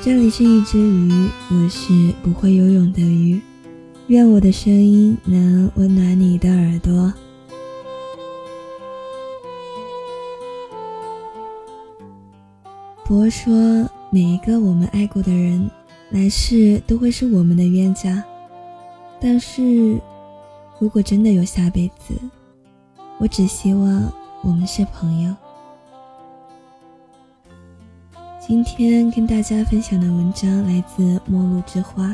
这里是一只鱼，我是不会游泳的鱼。愿我的声音能温暖你的耳朵。佛说，每一个我们爱过的人，来世都会是我们的冤家。但是，如果真的有下辈子，我只希望我们是朋友。今天跟大家分享的文章来自《陌路之花》。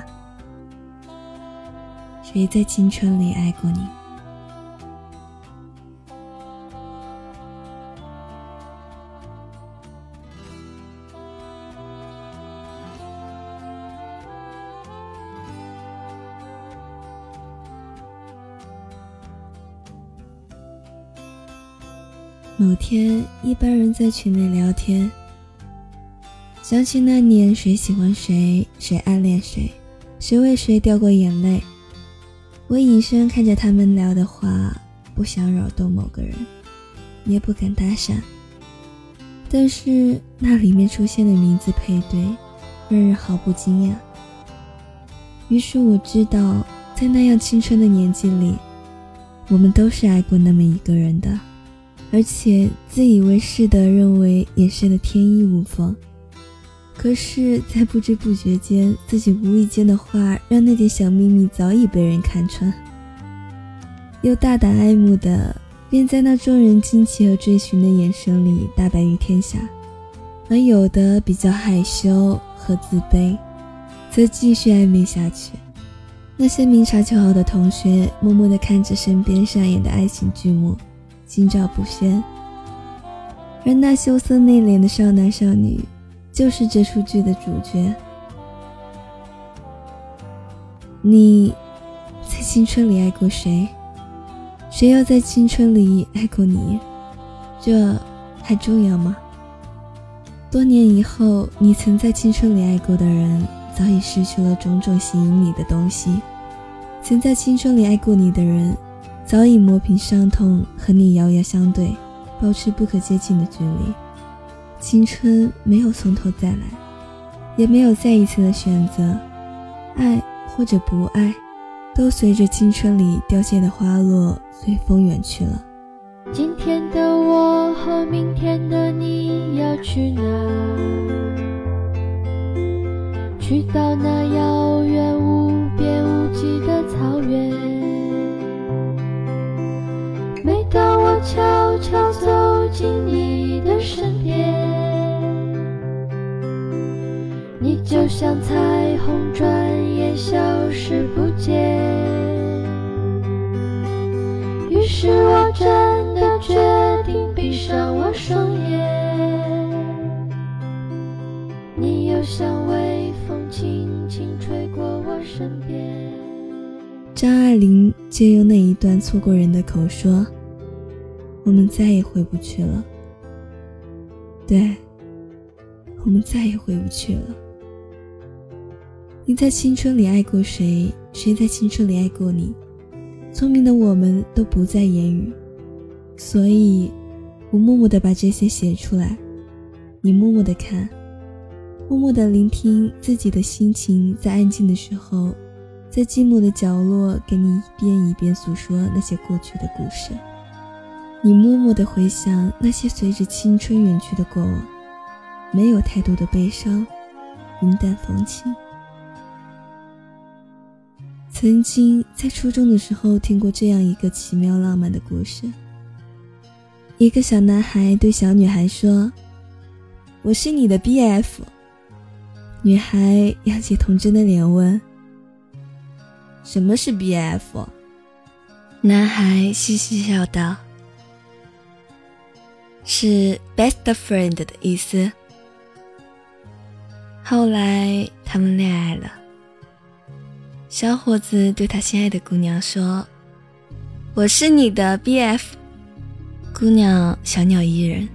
谁在青春里爱过你？某天，一班人在群里聊天。想起那年，谁喜欢谁，谁暗恋谁，谁为谁掉过眼泪。我隐身看着他们聊的话，不想扰动某个人，也不敢搭讪。但是那里面出现的名字配对，让人毫不惊讶。于是我知道，在那样青春的年纪里，我们都是爱过那么一个人的，而且自以为是的认为也是的天衣无缝。可是，在不知不觉间，自己无意间的话，让那点小秘密早已被人看穿。又大胆爱慕的，便在那众人惊奇和追寻的眼神里大白于天下；而有的比较害羞和自卑，则继续暧昧下去。那些明察秋毫的同学，默默地看着身边上演的爱情剧目，心照不宣；而那羞涩内敛的少男少女，就是这出剧的主角。你在青春里爱过谁？谁又在青春里爱过你？这还重要吗？多年以后，你曾在青春里爱过的人，早已失去了种种吸引你的东西；曾在青春里爱过你的人，早已磨平伤痛，和你遥遥相对，保持不可接近的距离。青春没有从头再来，也没有再一次的选择，爱或者不爱，都随着青春里凋谢的花落随风远去了。今天的我和明天的你要去哪？去到那遥远无边无际的草原。每当我悄悄走进你的身边。就像彩虹，转眼消失不见。于是我真的决定闭上我双眼。你又像微风，轻轻吹过我身边。张爱玲借用那一段错过人的口说：“我们再也回不去了。”对，我们再也回不去了。你在青春里爱过谁？谁在青春里爱过你？聪明的我们都不再言语，所以，我默默地把这些写出来。你默默地看，默默地聆听自己的心情，在安静的时候，在寂寞的角落，给你一遍一遍诉说那些过去的故事。你默默地回想那些随着青春远去的过往，没有太多的悲伤，云淡风轻。曾经在初中的时候听过这样一个奇妙浪漫的故事。一个小男孩对小女孩说：“我是你的 BF。”女孩扬起童真的脸问：“什么是 BF？” 男孩嘻嘻笑道：“是 best friend 的意思。”后来他们恋爱了。小伙子对他心爱的姑娘说：“我是你的 B.F。”姑娘小鸟依人，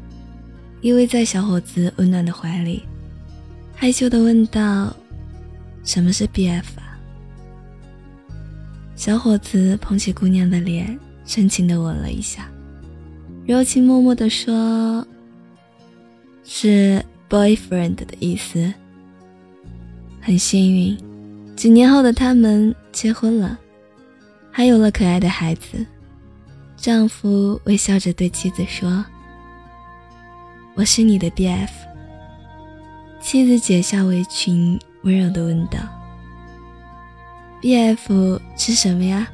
依偎在小伙子温暖的怀里，害羞的问道：“什么是 B.F 啊？”小伙子捧起姑娘的脸，深情的吻了一下，柔情脉脉的说：“是 boyfriend 的意思。”很幸运，几年后的他们结婚了，还有了可爱的孩子。丈夫微笑着对妻子说：“我是你的 BF。”妻子解下围裙，温柔地问道：“BF 是什么呀？”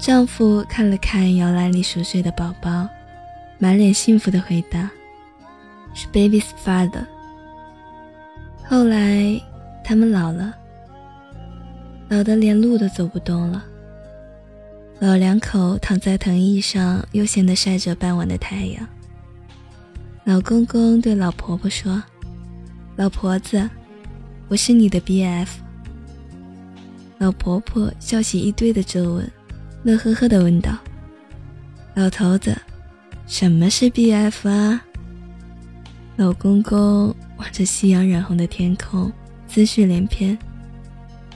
丈夫看了看摇篮里熟睡的宝宝，满脸幸福地回答：“是 baby's father。”后来，他们老了，老得连路都走不动了。老两口躺在藤椅上，悠闲地晒着傍晚的太阳。老公公对老婆婆说：“老婆子，我是你的 BF。”老婆婆笑起一堆的皱纹，乐呵呵地问道：“老头子，什么是 BF 啊？”老公公望着夕阳染红的天空，思绪连篇。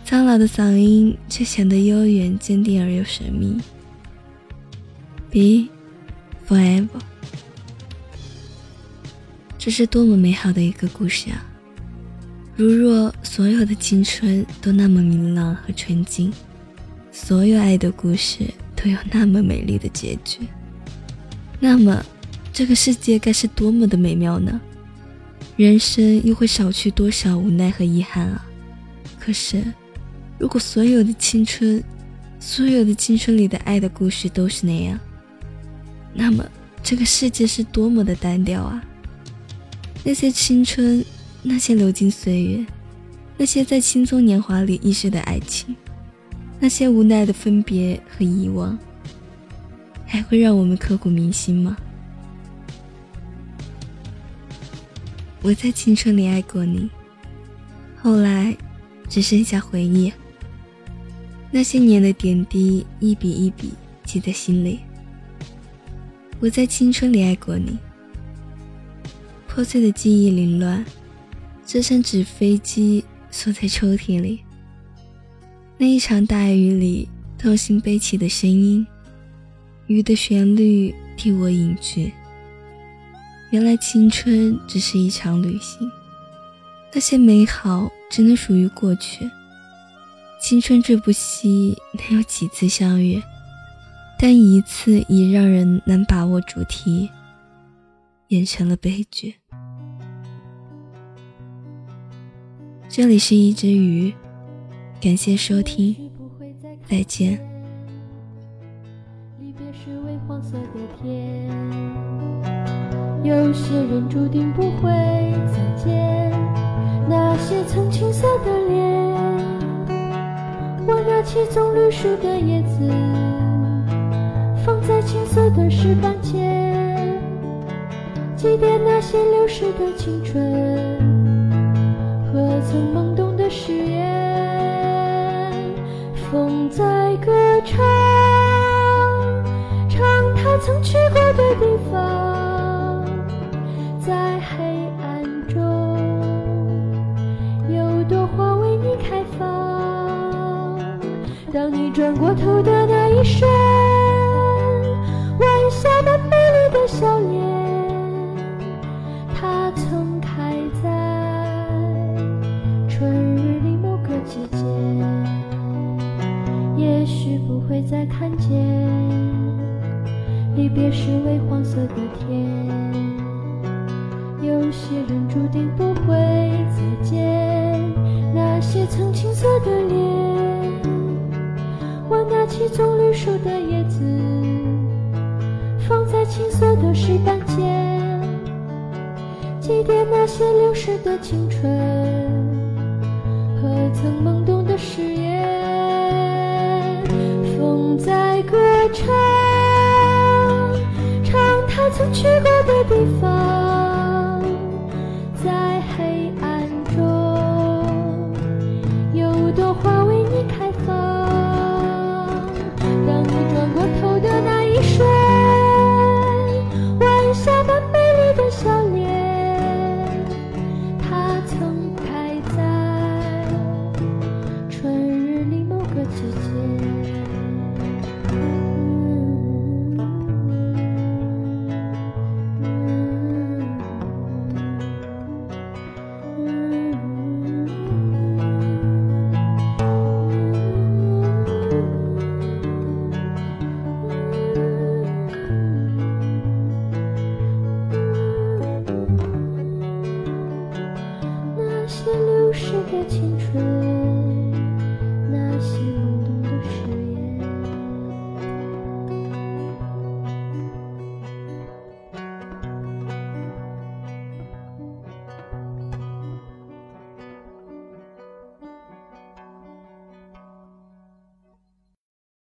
苍老的嗓音却显得悠远、坚定而又神秘。Be forever，这是多么美好的一个故事啊！如若所有的青春都那么明朗和纯净，所有爱的故事都有那么美丽的结局，那么这个世界该是多么的美妙呢？人生又会少去多少无奈和遗憾啊！可是。如果所有的青春，所有的青春里的爱的故事都是那样，那么这个世界是多么的单调啊！那些青春，那些流金岁月，那些在青葱年华里遗失的爱情，那些无奈的分别和遗忘，还会让我们刻骨铭心吗？我在青春里爱过你，后来只剩下回忆。那些年的点滴，一笔一笔记在心里。我在青春里爱过你，破碎的记忆凌乱，这张纸飞机锁在抽屉里。那一场大雨里，痛心悲泣的声音，雨的旋律替我隐去。原来青春只是一场旅行，那些美好只能属于过去。青春这部戏能有几次相遇？但一次已让人难把握主题，演成了悲剧。这里是一只鱼，感谢收听，再见。有些人注定不会再见，那些曾青涩的脸。我拿起棕榈树的叶子，放在青色的石板前，祭奠那些流逝的青春和曾懵懂的誓言。风在歌唱，唱它曾去过的地方，转过头的那一瞬，晚霞般美丽的笑脸，它曾开在春日里某个季节，也许不会再看见。离别时微黄色的天，有些人注定不会再见，那些曾青涩的脸。拿起棕榈树的叶子，放在青色的石板前，祭奠那些流逝的青春和曾懵懂的誓言。风在歌唱，唱他曾去过的地方，流逝的青春。